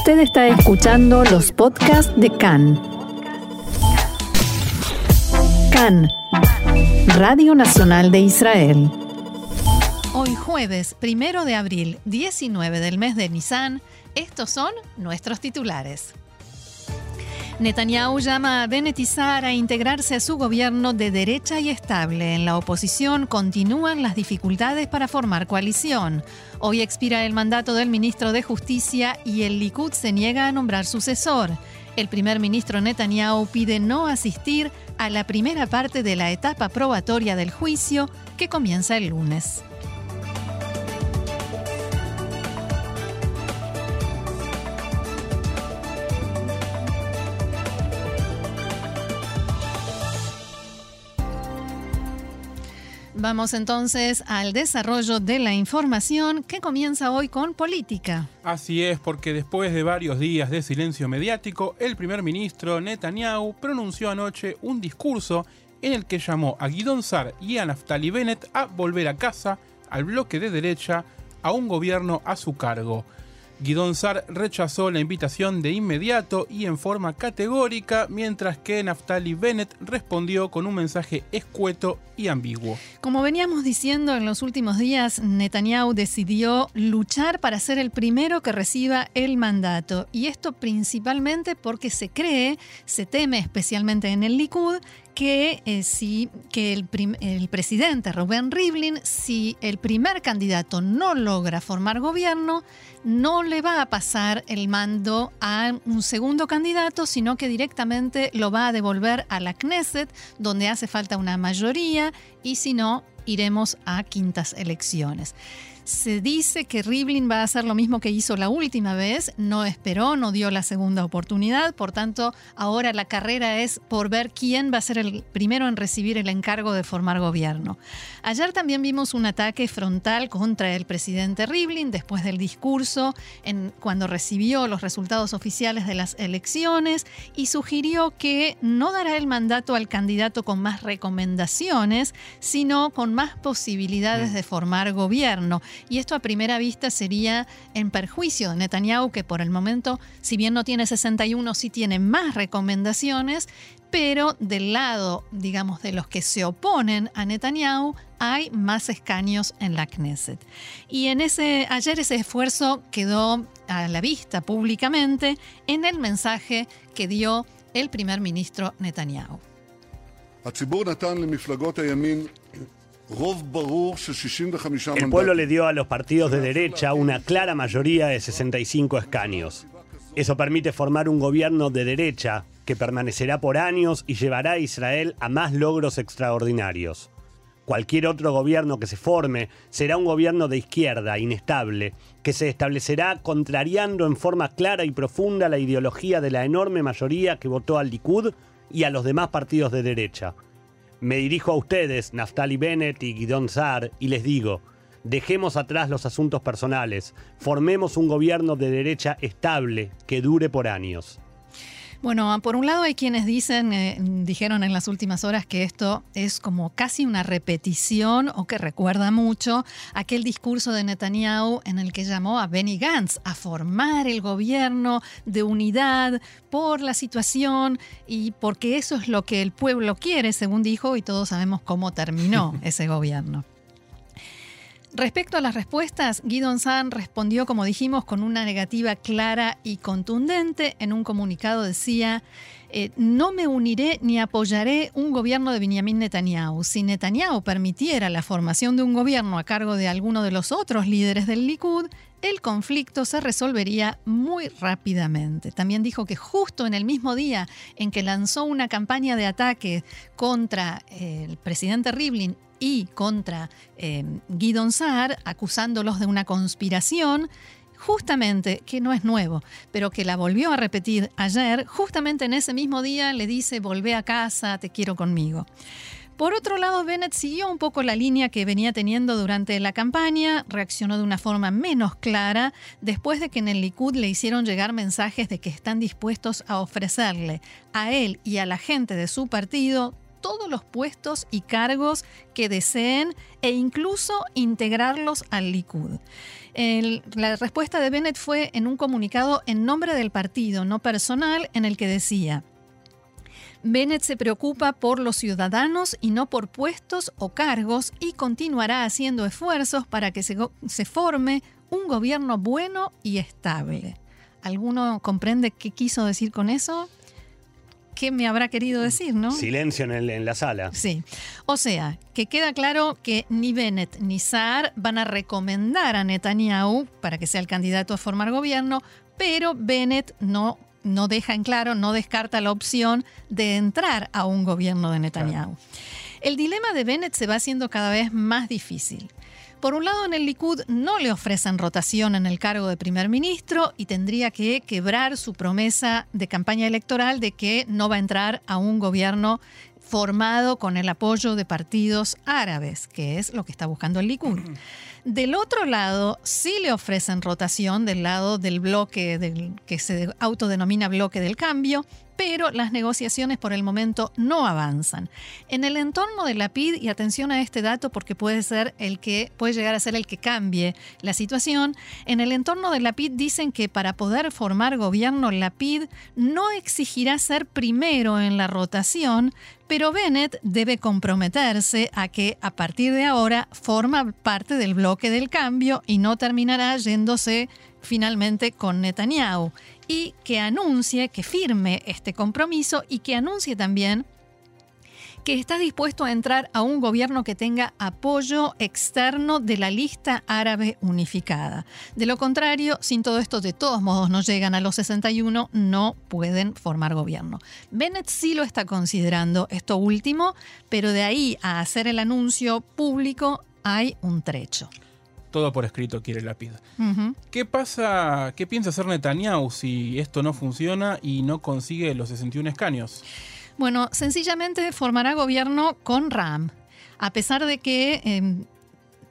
Usted está escuchando los podcasts de CAN. CAN, Radio Nacional de Israel. Hoy jueves, primero de abril, 19 del mes de Nisan, estos son nuestros titulares. Netanyahu llama a Benetizar a integrarse a su gobierno de derecha y estable. En la oposición continúan las dificultades para formar coalición. Hoy expira el mandato del ministro de Justicia y el Likud se niega a nombrar sucesor. El primer ministro Netanyahu pide no asistir a la primera parte de la etapa probatoria del juicio que comienza el lunes. Vamos entonces al desarrollo de la información que comienza hoy con política. Así es, porque después de varios días de silencio mediático, el primer ministro Netanyahu pronunció anoche un discurso en el que llamó a Guidon Sar y a Naftali Bennett a volver a casa, al bloque de derecha, a un gobierno a su cargo. Guidon Sar rechazó la invitación de inmediato y en forma categórica, mientras que Naftali Bennett respondió con un mensaje escueto y ambiguo. Como veníamos diciendo en los últimos días, Netanyahu decidió luchar para ser el primero que reciba el mandato. Y esto principalmente porque se cree, se teme especialmente en el Likud, que, eh, si, que el, el, presidente Rubén Rivlin, si el primer candidato no logra formar gobierno, no le va a pasar el mando a un segundo candidato, sino que directamente lo va a devolver a la Knesset, donde hace falta una mayoría, y si no, iremos a quintas elecciones. Se dice que Rivlin va a hacer lo mismo que hizo la última vez, no esperó, no dio la segunda oportunidad, por tanto ahora la carrera es por ver quién va a ser el primero en recibir el encargo de formar gobierno. Ayer también vimos un ataque frontal contra el presidente Rivlin después del discurso en, cuando recibió los resultados oficiales de las elecciones y sugirió que no dará el mandato al candidato con más recomendaciones, sino con más posibilidades de formar gobierno y esto a primera vista sería en perjuicio de Netanyahu, que por el momento, si bien no tiene 61, sí tiene más recomendaciones, pero del lado, digamos, de los que se oponen a Netanyahu, hay más escaños en la Knesset. Y en ese, ayer ese esfuerzo quedó a la vista públicamente en el mensaje que dio el primer ministro Netanyahu. El pueblo le dio a los partidos de derecha una clara mayoría de 65 escaños. Eso permite formar un gobierno de derecha que permanecerá por años y llevará a Israel a más logros extraordinarios. Cualquier otro gobierno que se forme será un gobierno de izquierda, inestable, que se establecerá contrariando en forma clara y profunda la ideología de la enorme mayoría que votó al Likud y a los demás partidos de derecha. Me dirijo a ustedes, Naftali Bennett y Guidon Saar, y les digo, dejemos atrás los asuntos personales, formemos un gobierno de derecha estable que dure por años. Bueno, por un lado hay quienes dicen, eh, dijeron en las últimas horas que esto es como casi una repetición o que recuerda mucho aquel discurso de Netanyahu en el que llamó a Benny Gantz a formar el gobierno de unidad por la situación y porque eso es lo que el pueblo quiere, según dijo, y todos sabemos cómo terminó ese gobierno. Respecto a las respuestas, Guidon San respondió, como dijimos, con una negativa clara y contundente. En un comunicado decía, eh, no me uniré ni apoyaré un gobierno de Benjamin Netanyahu. Si Netanyahu permitiera la formación de un gobierno a cargo de alguno de los otros líderes del Likud, el conflicto se resolvería muy rápidamente. También dijo que justo en el mismo día en que lanzó una campaña de ataque contra el presidente Rivlin y contra eh, Guidon acusándolos de una conspiración, justamente, que no es nuevo, pero que la volvió a repetir ayer, justamente en ese mismo día le dice, volvé a casa, te quiero conmigo. Por otro lado, Bennett siguió un poco la línea que venía teniendo durante la campaña, reaccionó de una forma menos clara después de que en el Likud le hicieron llegar mensajes de que están dispuestos a ofrecerle a él y a la gente de su partido todos los puestos y cargos que deseen e incluso integrarlos al Likud. la respuesta de Bennett fue en un comunicado en nombre del partido, no personal, en el que decía, Bennett se preocupa por los ciudadanos y no por puestos o cargos y continuará haciendo esfuerzos para que se, se forme un gobierno bueno y estable. ¿Alguno comprende qué quiso decir con eso? ¿Qué me habrá querido decir, no? Silencio en, en, la sala. Sí. O sea, que queda claro que ni Bennett ni Saar van a recomendar a Netanyahu para que sea el candidato a formar gobierno, pero Bennett no no deja en claro, no descarta la opción de entrar a un gobierno de Netanyahu. El dilema de Bennett se va haciendo cada vez más difícil. Por un lado, en el Likud no le ofrecen rotación en el cargo de primer ministro y tendría que quebrar su promesa de campaña electoral de que no va a entrar a un gobierno formado con el apoyo de partidos árabes, que es lo que está buscando el Likud. Del otro lado, sí le ofrecen rotación del lado del bloque del, que se autodenomina bloque del cambio, pero las negociaciones por el momento no avanzan. En el entorno de la PID, y atención a este dato porque puede ser el que puede llegar a ser el que cambie la situación, en el entorno de la PID dicen que para poder formar gobierno la PID no exigirá ser primero en la rotación, pero Bennett debe comprometerse a que a partir de ahora forma parte del bloque del cambio y no terminará yéndose finalmente con Netanyahu. Y que anuncie, que firme este compromiso y que anuncie también que está dispuesto a entrar a un gobierno que tenga apoyo externo de la lista árabe unificada. De lo contrario, sin todo esto, de todos modos no llegan a los 61, no pueden formar gobierno. Bennett sí lo está considerando esto último, pero de ahí a hacer el anuncio público hay un trecho todo por escrito quiere la pida. ¿Qué pasa, qué piensa hacer Netanyahu si esto no funciona y no consigue los 61 escaños? Bueno, sencillamente formará gobierno con Ram, a pesar de que... Em,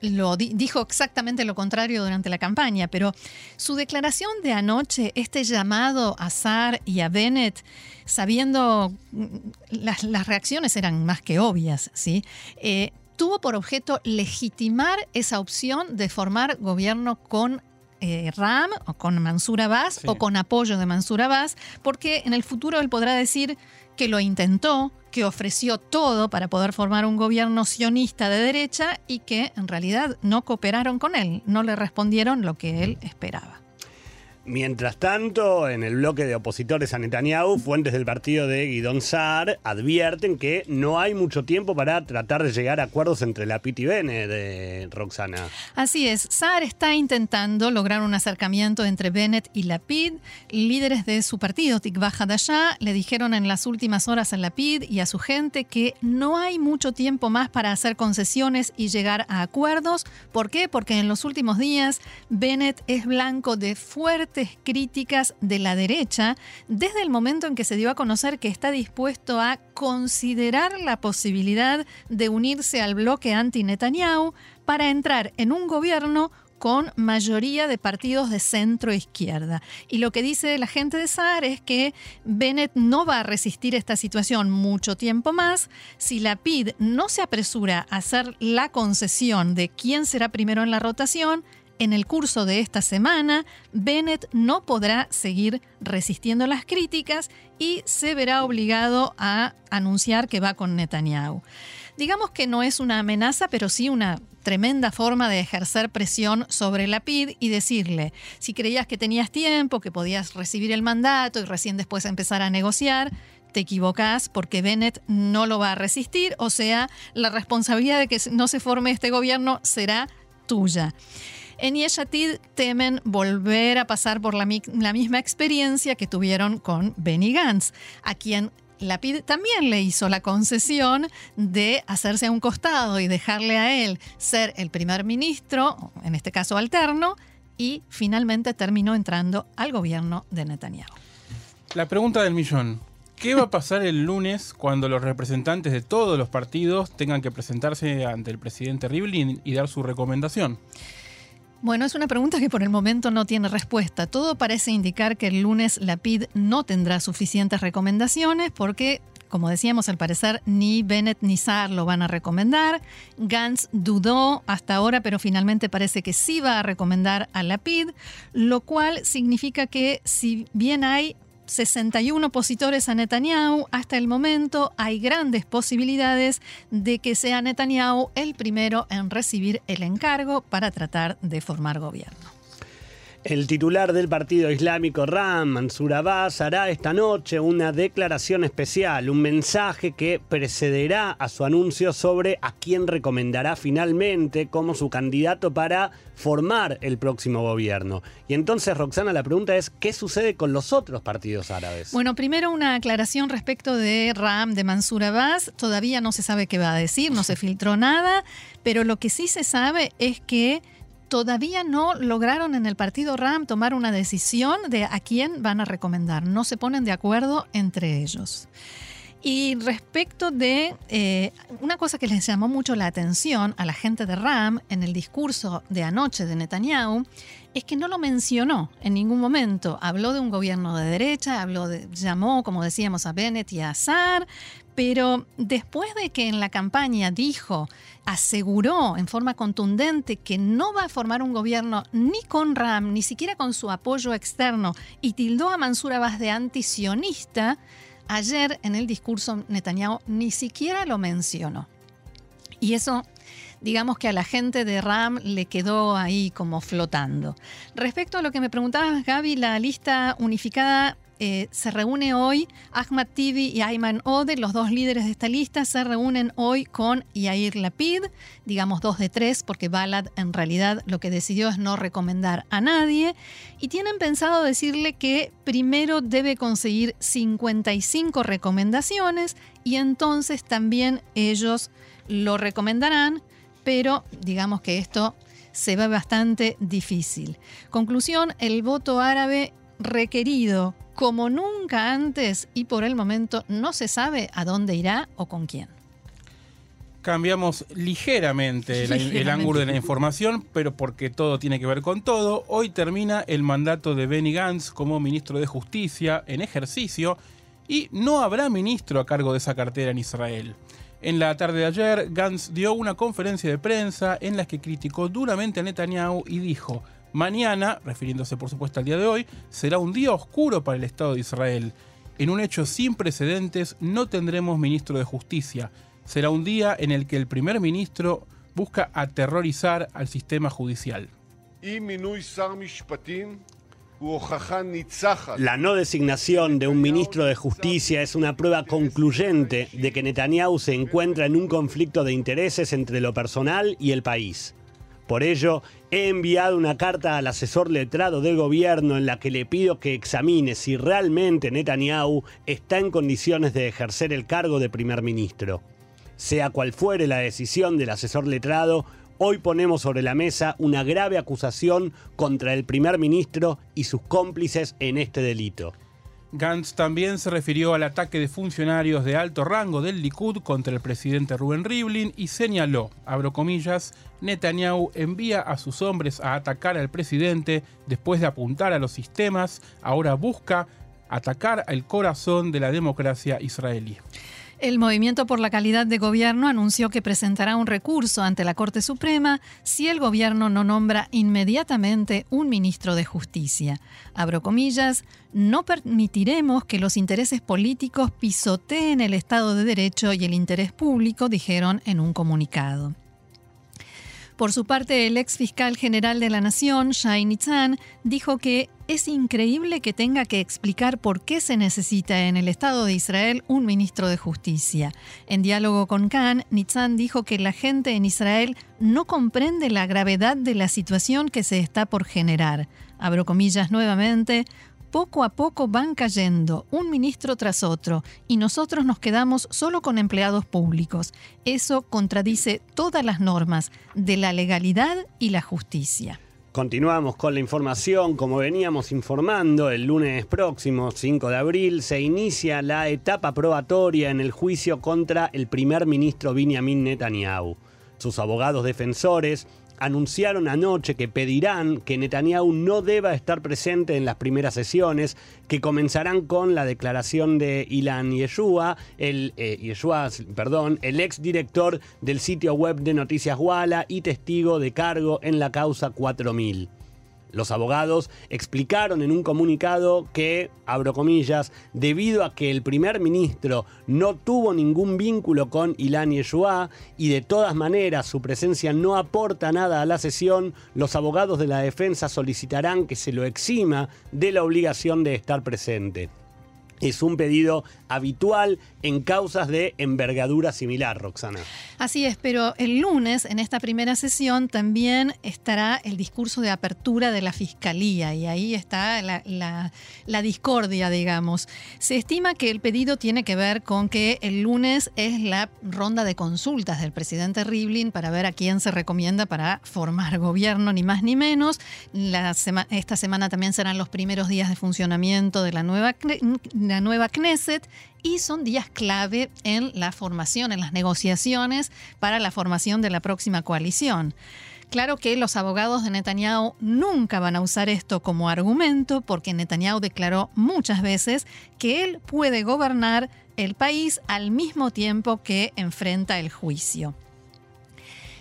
lo dijo exactamente lo contrario durante la campaña, pero su declaración de anoche, este llamado a Saar y a Bennett, sabiendo mm, las, las reacciones eran más que obvias, ¿sí? Eh, tuvo por objeto legitimar esa opción de formar gobierno con eh, Ram o con Mansur Abbas o con apoyo de Mansur Abbas, porque en el futuro él podrá decir que lo intentó, que ofreció todo para poder formar un gobierno sionista de derecha y que en realidad no cooperaron con él, no le respondieron lo que él esperaba. Mientras tanto, en el bloque de opositores a Netanyahu, fuentes del partido de Guidón Saar advierten que no hay mucho tiempo para tratar de llegar a acuerdos entre la PIT y Bene de Roxana. Así es, Saar está intentando lograr un acercamiento entre Bennett y la PID. Líderes de su partido, Tikva Hadashah, le dijeron en las últimas horas a la PID y a su gente que no hay mucho tiempo más para hacer concesiones y llegar a acuerdos. ¿Por qué? Porque en los últimos días Bennett es blanco de fuerte críticas de la derecha desde el momento en que se dio a conocer que está dispuesto a considerar la posibilidad de unirse al bloque anti-Netanyahu para entrar en un gobierno con mayoría de partidos de centro izquierda. Y lo que dice la gente de Saar es que Bennett no va a resistir esta situación mucho tiempo más si la PID no se apresura a hacer la concesión de quién será primero en la rotación en el curso de esta semana, Bennett no podrá seguir resistiendo las críticas y se verá obligado a anunciar que va con Netanyahu. Digamos que no es una amenaza, pero sí una tremenda forma de ejercer presión sobre la PID y decirle, si creías que tenías tiempo, que podías recibir el mandato y recién después empezar a negociar, te equivocás porque Bennett no lo va a resistir, o sea, la responsabilidad de que no se forme este gobierno será tuya. En Yeshatid temen volver a pasar por la, misma experiencia que tuvieron con Benny Gantz, a quien Lapid también le hizo la concesión de hacerse a un costado y dejarle a él ser el primer ministro, en este caso alterno, y finalmente terminó entrando al gobierno de Netanyahu. La pregunta del millón. ¿Qué va a pasar el lunes cuando los representantes de todos los partidos tengan que presentarse ante el presidente Rivlin y dar su recomendación? Bueno, es una pregunta que por el momento no tiene respuesta. Todo parece indicar que el lunes la PID no tendrá suficientes recomendaciones porque como decíamos, al parecer ni Bennett ni Saar lo van a recomendar. Gantz dudó hasta ahora, pero finalmente parece que sí va a recomendar a Lapid, lo cual significa que si bien hay 61 opositores a Netanyahu, hasta el momento hay grandes posibilidades de que sea Netanyahu el primero en recibir el encargo para tratar de formar gobierno. El titular del Partido Islámico Ram, Mansur Abbas, hará esta noche una declaración especial, un mensaje que precederá a su anuncio sobre a quién recomendará finalmente como su candidato para formar el próximo gobierno. Y entonces, Roxana, la pregunta es, ¿qué sucede con los otros partidos árabes? Bueno, primero una aclaración respecto de Ram, de Mansur Abbas. Todavía no se sabe qué va a decir, no se filtró nada, pero lo que sí se sabe es que todavía no lograron en el partido RAM tomar una decisión de a quién van a recomendar. No se ponen de acuerdo entre ellos. Y respecto de eh, una cosa que les llamó mucho la atención a la gente de RAM en el discurso de anoche de Netanyahu, es que no lo mencionó en ningún momento. Habló de un gobierno de derecha, habló de, llamó, como decíamos, a Bennett y a Azar, pero después de que en la campaña dijo, aseguró en forma contundente que no va a formar un gobierno ni con Ram, ni siquiera con su apoyo externo, y tildó a Mansur Abbas de antisionista, ayer en el discurso Netanyahu ni siquiera lo mencionó. Y eso digamos que a la gente de RAM le quedó ahí como flotando. Respecto a lo que me preguntabas, Gaby, la lista unificada eh, se reúne hoy Ahmad Tibi y Ayman Ode, los dos líderes de esta lista, se reúnen hoy con Yair Lapid, digamos dos de tres, porque Balad en realidad lo que decidió es no recomendar a nadie, y tienen pensado decirle que primero debe conseguir 55 recomendaciones y entonces también ellos lo recomendarán, pero digamos que esto se ve bastante difícil. Conclusión, el voto árabe requerido como nunca antes y por el momento no se sabe a dónde irá o con quién. Cambiamos ligeramente, el ángulo de la información, pero porque todo tiene que ver con todo. Hoy termina el mandato de Benny Gantz como ministro de Justicia en ejercicio y no habrá ministro a cargo de esa cartera en Israel. En la tarde de ayer, Gantz dio una conferencia de prensa en la que criticó duramente a Netanyahu y dijo, Mañana, refiriéndose por supuesto al día de hoy, será un día oscuro para el Estado de Israel. En un hecho sin precedentes no tendremos ministro de justicia. Será un día en el que el primer ministro busca aterrorizar al sistema judicial. La no designación de un ministro de justicia es una prueba concluyente de que Netanyahu se encuentra en un conflicto de intereses entre lo personal y el país. Por ello, he enviado una carta al asesor letrado del gobierno en la que le pido que examine si realmente Netanyahu está en condiciones de ejercer el cargo de primer ministro. Sea cual fuere la decisión del asesor letrado, hoy ponemos sobre la mesa una grave acusación contra el primer ministro y sus cómplices en este delito. Gantz también se refirió al ataque de funcionarios de alto rango del Likud contra el presidente Rubén Rivlin y señaló, abro comillas, Netanyahu envía a sus hombres a atacar al presidente después de apuntar a los sistemas, ahora busca atacar al corazón de la democracia israelí. El Movimiento por la Calidad de Gobierno anunció que presentará un recurso ante la Corte Suprema si el gobierno no nombra inmediatamente un ministro de Justicia. Abro comillas, no permitiremos que los intereses políticos pisoteen el Estado de Derecho y el interés público, dijeron en un comunicado. Por su parte, el ex fiscal general de la Nación, Shai Nitzan, dijo que es increíble que tenga que explicar por qué se necesita en el Estado de Israel un ministro de Justicia. En diálogo con Khan, Nitzan dijo que la gente en Israel no comprende la gravedad de la situación que se está por generar. Abro comillas nuevamente, poco a poco van cayendo, un ministro tras otro, y nosotros nos quedamos solo con empleados públicos. Eso contradice todas las normas de la legalidad y la justicia. Continuamos con la información. Como veníamos informando, el lunes próximo, 5 de abril, se inicia la etapa probatoria en el juicio contra el primer ministro Benjamin Netanyahu. Sus abogados defensores anunciaron anoche que pedirán que Netanyahu no deba estar presente en las primeras sesiones, que comenzarán con la declaración de Ilan Yeshua, el, eh, perdón, el ex director del sitio web de Noticias Walla y testigo de cargo en la causa 4000. Los abogados explicaron en un comunicado que, abro comillas, debido a que el primer ministro no tuvo ningún vínculo con Ilan Yeshua y de todas maneras su presencia no aporta nada a la sesión, los abogados de la defensa solicitarán que se lo exima de la obligación de estar presente. Es un pedido habitual en causas de envergadura similar, Roxana. Así es, pero el lunes, en esta primera sesión, también estará el discurso de apertura de la Fiscalía y ahí está la, discordia, digamos. Se estima que el pedido tiene que ver con que el lunes es la ronda de consultas del presidente Rivlin para ver a quién se recomienda para formar gobierno, ni más ni menos. esta semana también serán los primeros días de funcionamiento de la nueva, la nueva Knesset y son días clave en la formación, en las negociaciones para la formación de la próxima coalición. Claro que los abogados de Netanyahu nunca van a usar esto como argumento porque Netanyahu declaró muchas veces que él puede gobernar el país al mismo tiempo que enfrenta el juicio.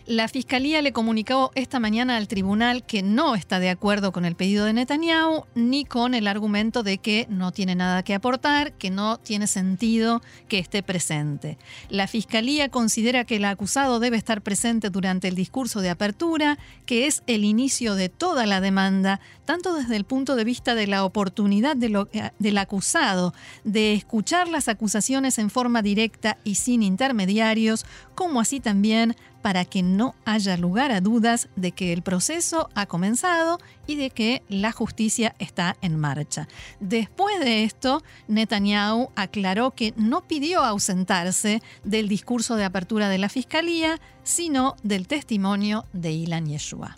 La Fiscalía le comunicó esta mañana al tribunal que no está de acuerdo con el pedido de Netanyahu ni con el argumento de que no tiene nada que aportar, que no tiene sentido que esté presente. La Fiscalía considera que el acusado debe estar presente durante el discurso de apertura, que es el inicio de toda la demanda, tanto desde el punto de vista de la oportunidad eh, del acusado de escuchar las acusaciones en forma directa y sin intermediarios, como así también para que no haya lugar a dudas de que el proceso ha comenzado y de que la justicia está en marcha. Después de esto, Netanyahu aclaró que no pidió ausentarse del discurso de apertura de la Fiscalía, sino del testimonio de Ilan Yeshua.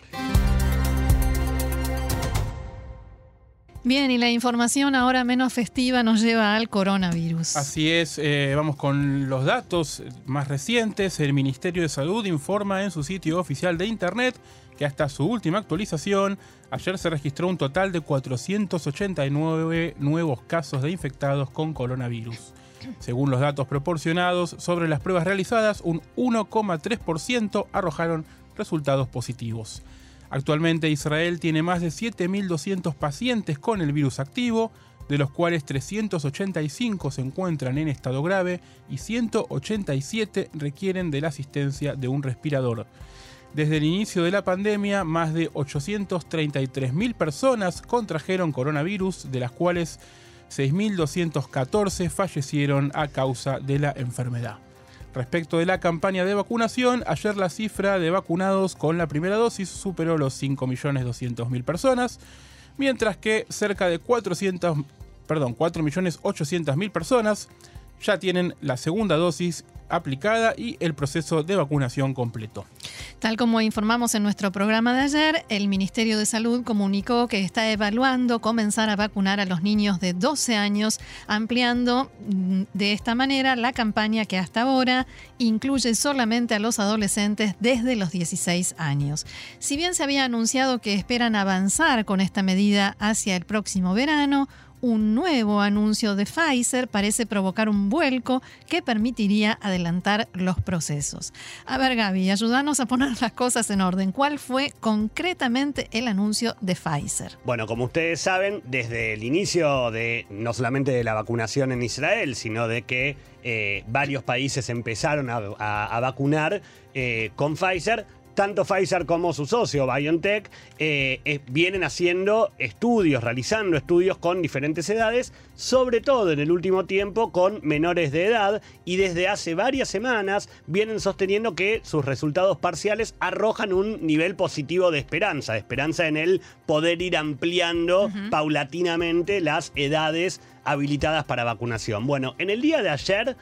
Bien, y la información ahora menos festiva nos lleva al coronavirus. Así es, eh, vamos con los datos más recientes. El Ministerio de Salud informa en su sitio oficial de Internet que hasta su última actualización, ayer se registró un total de 489 nuevos casos de infectados con coronavirus. Según los datos proporcionados sobre las pruebas realizadas, un 1,3% arrojaron resultados positivos. Actualmente Israel tiene más de 7.200 pacientes con el virus activo, de los cuales 385 se encuentran en estado grave y 187 requieren de la asistencia de un respirador. Desde el inicio de la pandemia, más de 833.000 personas contrajeron coronavirus, de las cuales 6.214 fallecieron a causa de la enfermedad. Respecto de la campaña de vacunación, ayer la cifra de vacunados con la primera dosis superó los 5.200.000 personas, mientras que cerca de 400, perdón, 4.800.000 personas ya tienen la segunda dosis aplicada y el proceso de vacunación completo. Tal como informamos en nuestro programa de ayer, el Ministerio de Salud comunicó que está evaluando comenzar a vacunar a los niños de 12 años, ampliando mm, de esta manera la campaña que hasta ahora incluye solamente a los adolescentes desde los 16 años. Si bien se había anunciado que esperan avanzar con esta medida hacia el próximo verano, un nuevo anuncio de Pfizer parece provocar un vuelco que permitiría adelantar los procesos. A ver, Gaby, ayúdanos a poner las cosas en orden. ¿Cuál fue concretamente el anuncio de Pfizer? Bueno, como ustedes saben, desde el inicio de no solamente de la vacunación en Israel, sino de que eh, varios países empezaron a, vacunar eh, con Pfizer, tanto Pfizer como su socio BioNTech eh, eh, vienen haciendo estudios, realizando estudios con diferentes edades, sobre todo en el último tiempo con menores de edad y desde hace varias semanas vienen sosteniendo que sus resultados parciales arrojan un nivel positivo de esperanza, de esperanza en el poder ir ampliando paulatinamente las edades habilitadas para vacunación. Bueno, en el día de ayer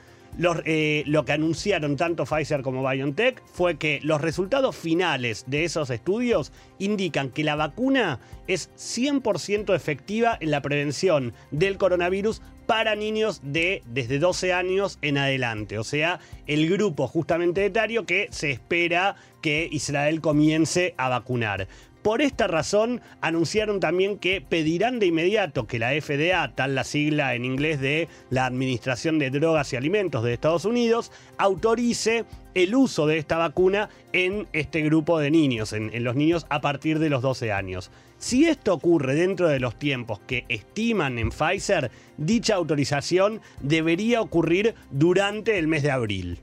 eh, lo que anunciaron tanto Pfizer como BioNTech fue que los resultados finales de esos estudios indican que la vacuna es 100% efectiva en la prevención del coronavirus para niños de desde 12 años en adelante, o sea, el grupo justamente etario que se espera que Israel comience a vacunar. Por esta razón, anunciaron también que pedirán de inmediato que la FDA, tal la sigla en inglés de la Administración de Drogas y Alimentos de Estados Unidos, autorice el uso de esta vacuna en este grupo de niños, en, los niños a partir de los 12 años. Si esto ocurre dentro de los tiempos que estiman en Pfizer, dicha autorización debería ocurrir durante el mes de abril.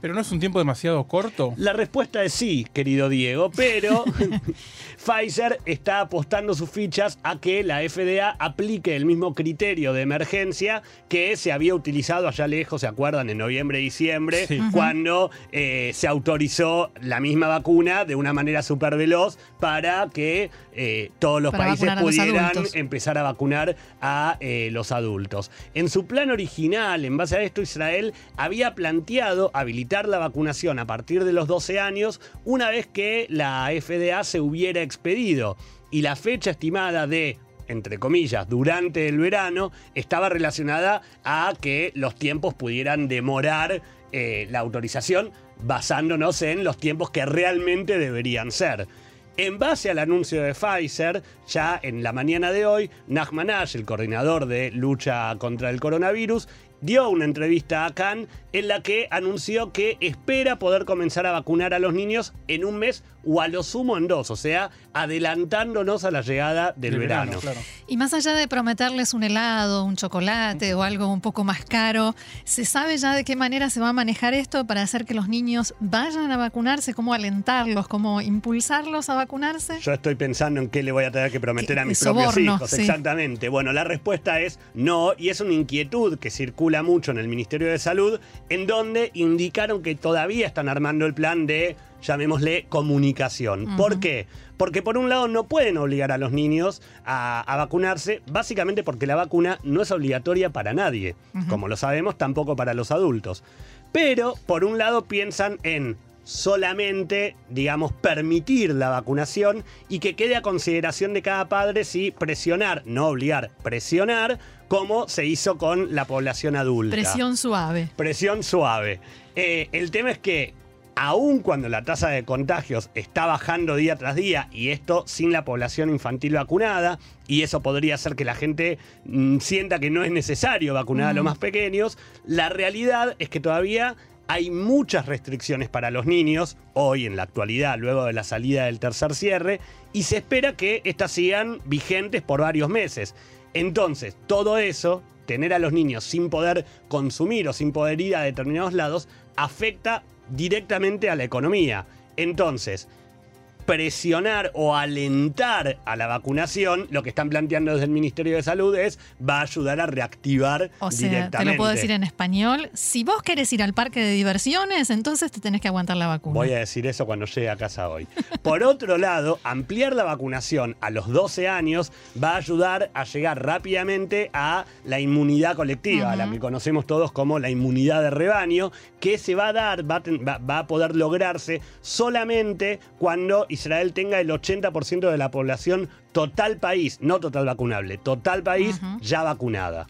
¿Pero no es un tiempo demasiado corto? La respuesta es sí, querido Diego, pero Pfizer está apostando sus fichas a que la FDA aplique el mismo criterio de emergencia que se había utilizado allá lejos, ¿se acuerdan? En noviembre y diciembre, cuando eh, se autorizó la misma vacuna de una manera súper veloz para que eh, todos los países pudieran empezar a vacunar a eh, los adultos. En su plan original, en base a esto, Israel había planteado habilitar la vacunación a partir de los 12 años una vez que la FDA se hubiera expedido. Y la fecha estimada de entre comillas, durante el verano, estaba relacionada a que los tiempos pudieran demorar eh, la autorización basándonos en los tiempos que realmente deberían ser. En base al anuncio de Pfizer, ya en la mañana de hoy, Nachman Ash, el coordinador de lucha contra el coronavirus, dio una entrevista a Khan en la que anunció que espera poder comenzar a vacunar a los niños en un mes o a lo sumo en dos, o sea, adelantándonos a la llegada del verano. Y más allá de prometerles un helado, un chocolate o algo un poco más caro, ¿se sabe ya de qué manera se va a manejar esto para hacer que los niños vayan a vacunarse? ¿Cómo alentarlos? ¿Cómo impulsarlos a vacunarse? Yo estoy pensando en qué le voy a tener que prometer a mis propios hijos. Exactamente. Bueno, la respuesta es no, y es una inquietud que circula mucho en el Ministerio de Salud en donde indicaron que todavía están armando el plan de, llamémosle, comunicación. ¿Por qué? Porque por un lado no pueden obligar a los niños a, vacunarse, básicamente porque la vacuna no es obligatoria para nadie. Como lo sabemos, tampoco para los adultos. Pero, por un lado, piensan en solamente, digamos, permitir la vacunación y que quede a consideración de cada padre si presionar, no obligar, presionar, como se hizo con la población adulta. Presión suave. Presión suave. Eh, el tema es que aun cuando la tasa de contagios está bajando día tras día, y esto sin la población infantil vacunada, y eso podría hacer que la gente mm, sienta que no es necesario vacunar a los más pequeños, la realidad es que todavía hay muchas restricciones para los niños, hoy en la actualidad, luego de la salida del tercer cierre, y se espera que estas sigan vigentes por varios meses. Entonces, todo eso, tener a los niños sin poder consumir o sin poder ir a determinados lados, afecta directamente a la economía. Entonces, presionar o alentar a la vacunación, lo que están planteando desde el Ministerio de Salud es va a ayudar a reactivar o sea, Te lo puedo decir en español. Si vos querés ir al parque de diversiones, entonces te tenés que aguantar la vacuna. Voy a decir eso cuando llegue a casa hoy. Por otro lado, ampliar la vacunación a los 12 años va a ayudar a llegar rápidamente a la inmunidad colectiva, a la que conocemos todos como la inmunidad de rebaño, que se va a dar, va va a poder lograrse solamente cuando Israel tenga el 80% de la población total país, no total vacunable, total país ya vacunada.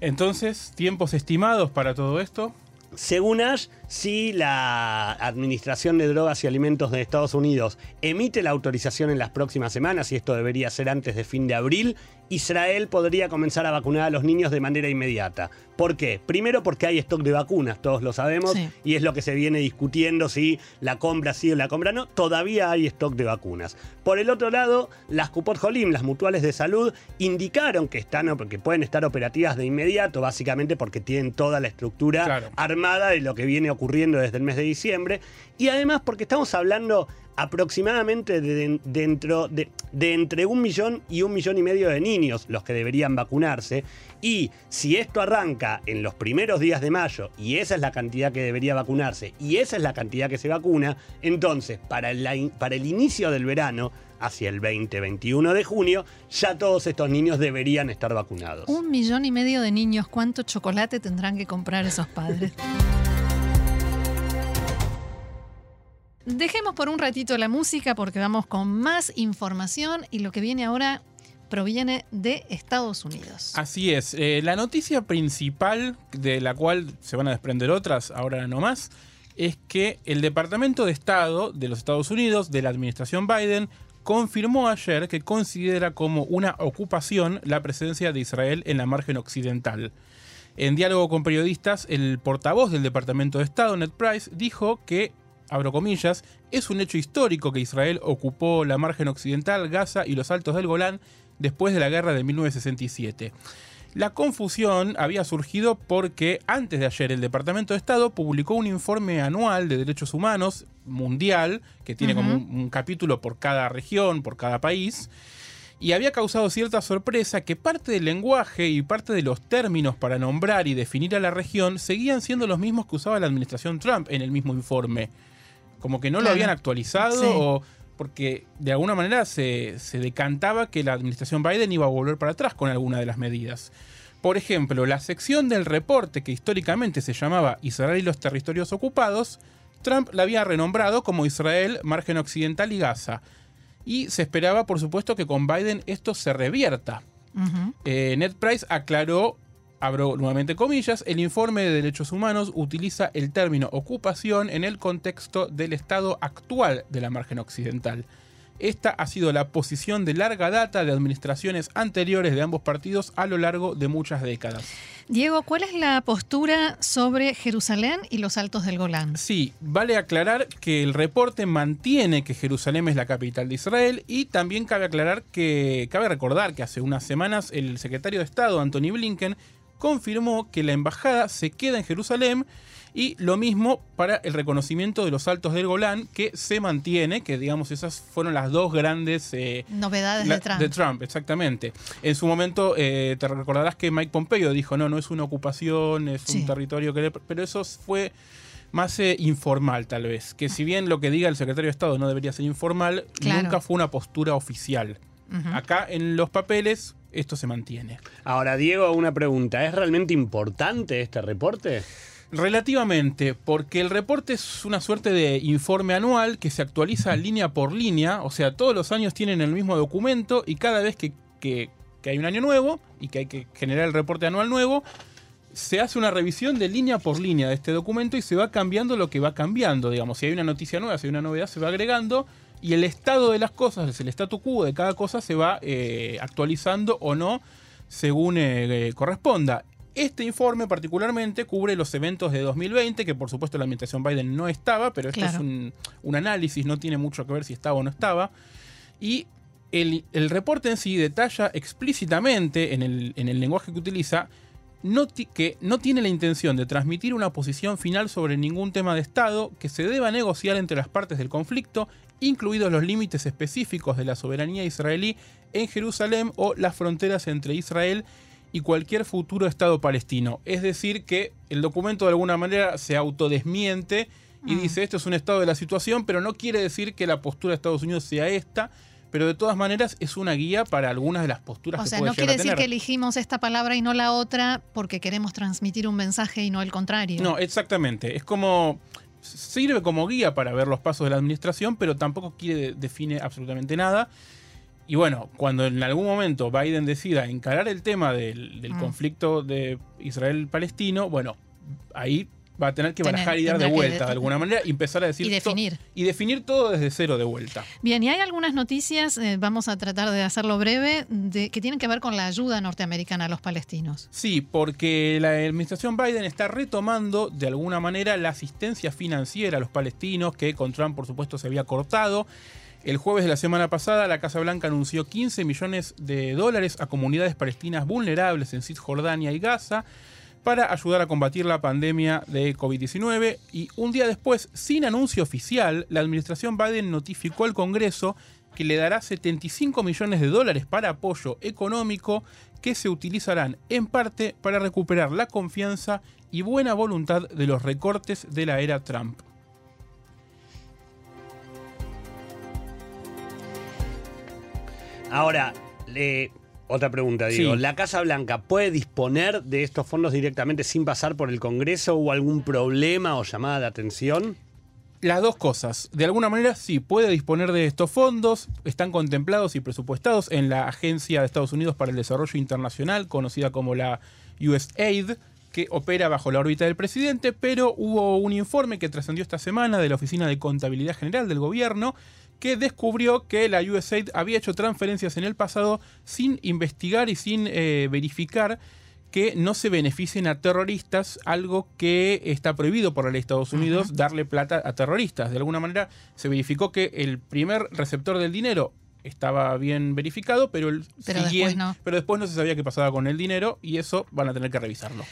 Entonces, ¿tiempos estimados para todo esto? Según Ash, si la Administración de Drogas y Alimentos de Estados Unidos emite la autorización en las próximas semanas, y esto debería ser antes de fin de abril, Israel podría comenzar a vacunar a los niños de manera inmediata. ¿Por qué? Primero porque hay stock de vacunas, todos lo sabemos, y es lo que se viene discutiendo si la compra sí o la compra no. Todavía hay stock de vacunas. Por el otro lado, las Cupot Jolim, las mutuales de salud, indicaron que, están, que pueden estar operativas de inmediato, básicamente porque tienen toda la estructura armada de lo que viene ocurriendo desde el mes de diciembre. Y además porque estamos hablando aproximadamente de, dentro de, entre un millón y un millón y medio de niños los que deberían vacunarse. Y si esto arranca en los primeros días de mayo y esa es la cantidad que debería vacunarse y esa es la cantidad que se vacuna, entonces para, para el inicio del verano hacia el 20-21 de junio, ya todos estos niños deberían estar vacunados. Un millón y medio de niños, ¿cuánto chocolate tendrán que comprar esos padres? Dejemos por un ratito la música porque vamos con más información y lo que viene ahora proviene de Estados Unidos. Así es. Eh, la noticia principal, de la cual se van a desprender otras ahora no más, es que el Departamento de Estado de los Estados Unidos, de la administración Biden, confirmó ayer que considera como una ocupación la presencia de Israel en la margen occidental. En diálogo con periodistas, el portavoz del Departamento de Estado, Ned Price, dijo que, abro comillas, es un hecho histórico que Israel ocupó la margen occidental, Gaza y los altos del Golán después de la guerra de 1967. La confusión había surgido porque antes de ayer el Departamento de Estado publicó un informe anual de derechos humanos mundial, que tiene como un, capítulo por cada región, por cada país, y había causado cierta sorpresa que parte del lenguaje y parte de los términos para nombrar y definir a la región seguían siendo los mismos que usaba la administración Trump en el mismo informe. Como que no lo habían actualizado o porque de alguna manera se, decantaba que la administración Biden iba a volver para atrás con alguna de las medidas. Por ejemplo, la sección del reporte que históricamente se llamaba Israel y los territorios ocupados, Trump la había renombrado como Israel, Margen Occidental y Gaza. Y se esperaba, por supuesto, que con Biden esto se revierta. Eh, Ned Price aclaró abro nuevamente comillas, el informe de derechos humanos utiliza el término ocupación en el contexto del estado actual de la margen occidental. Esta ha sido la posición de larga data de administraciones anteriores de ambos partidos a lo largo de muchas décadas. Diego, ¿cuál es la postura sobre Jerusalén y los Altos del Golán? Sí, vale aclarar que el reporte mantiene que Jerusalén es la capital de Israel y también cabe aclarar que cabe recordar que hace unas semanas el secretario de Estado Anthony Blinken confirmó que la embajada se queda en Jerusalén y lo mismo para el reconocimiento de los altos del Golán, que se mantiene, que digamos esas fueron las dos grandes eh, novedades de Trump. De Trump, exactamente. En su momento eh, te recordarás que Mike Pompeo dijo, no, no es una ocupación, es un territorio que... Pero eso fue más eh, informal tal vez, que si bien lo que diga el secretario de Estado no debería ser informal, nunca fue una postura oficial. Acá en los papeles esto se mantiene. Ahora, Diego, una pregunta. ¿Es realmente importante este reporte? Relativamente, porque el reporte es una suerte de informe anual que se actualiza línea por línea, o sea, todos los años tienen el mismo documento y cada vez que, hay un año nuevo y que hay que generar el reporte anual nuevo, se hace una revisión de línea por línea de este documento y se va cambiando lo que va cambiando, digamos, si hay una noticia nueva, si hay una novedad, se va agregando y el estado de las cosas, el statu quo de cada cosa se va eh, actualizando o no según eh, eh, corresponda. Este informe particularmente cubre los eventos de 2020, que por supuesto la administración Biden no estaba, pero esto es un, análisis, no tiene mucho que ver si estaba o no estaba. Y el, reporte en sí detalla explícitamente en el, en el lenguaje que utiliza que no tiene la intención de transmitir una posición final sobre ningún tema de Estado que se deba negociar entre las partes del conflicto incluidos los límites específicos de la soberanía israelí en Jerusalén o las fronteras entre Israel y cualquier futuro Estado palestino. Es decir, que el documento de alguna manera se autodesmiente y mm. dice esto es un estado de la situación, pero no quiere decir que la postura de Estados Unidos sea esta, pero de todas maneras es una guía para algunas de las posturas o que sea, no quiere decir que elegimos esta palabra y no la otra porque queremos transmitir un mensaje y no el contrario. No, exactamente. Es como sirve como guía para ver los pasos de la administración, pero tampoco quiere define absolutamente nada. Y bueno, cuando en algún momento Biden decida encarar el tema del, del mm. conflicto de Israel-Palestino, bueno, ahí va a tener que barajar y dar de vuelta de, alguna manera y empezar a decir y definir y definir todo desde cero de vuelta. Bien, y hay algunas noticias, eh, vamos a tratar de hacerlo breve, de, que tienen que ver con la ayuda norteamericana a los palestinos. Sí, porque la administración Biden está retomando de alguna manera la asistencia financiera a los palestinos que con Trump por supuesto se había cortado. El jueves de la semana pasada, la Casa Blanca anunció 15 millones de dólares a comunidades palestinas vulnerables en Cisjordania y Gaza para ayudar a combatir la pandemia de COVID-19 y un día después, sin anuncio oficial, la administración Biden notificó al Congreso que le dará 75 millones de dólares para apoyo económico que se utilizarán en parte para recuperar la confianza y buena voluntad de los recortes de la era Trump. Ahora, otra pregunta, digo. ¿La Casa Blanca puede disponer de estos fondos directamente sin pasar por el Congreso? ¿Hubo algún problema o llamada de atención? Las dos cosas. De alguna manera sí puede disponer de estos fondos, están contemplados y presupuestados en la Agencia de Estados Unidos para el Desarrollo Internacional, conocida como la USAID, que opera bajo la órbita del presidente, pero hubo un informe que trascendió esta semana de la Oficina de Contabilidad General del Gobierno que descubrió que la USAID había hecho transferencias en el pasado sin investigar y sin eh, verificar que no se beneficien a terroristas, algo que está prohibido por la ley de Estados Unidos, darle plata a terroristas. De alguna manera se verificó que el primer receptor del dinero estaba bien verificado, pero, el pero, después no. pero después no se sabía qué pasaba con el dinero y eso van a tener que revisarlo.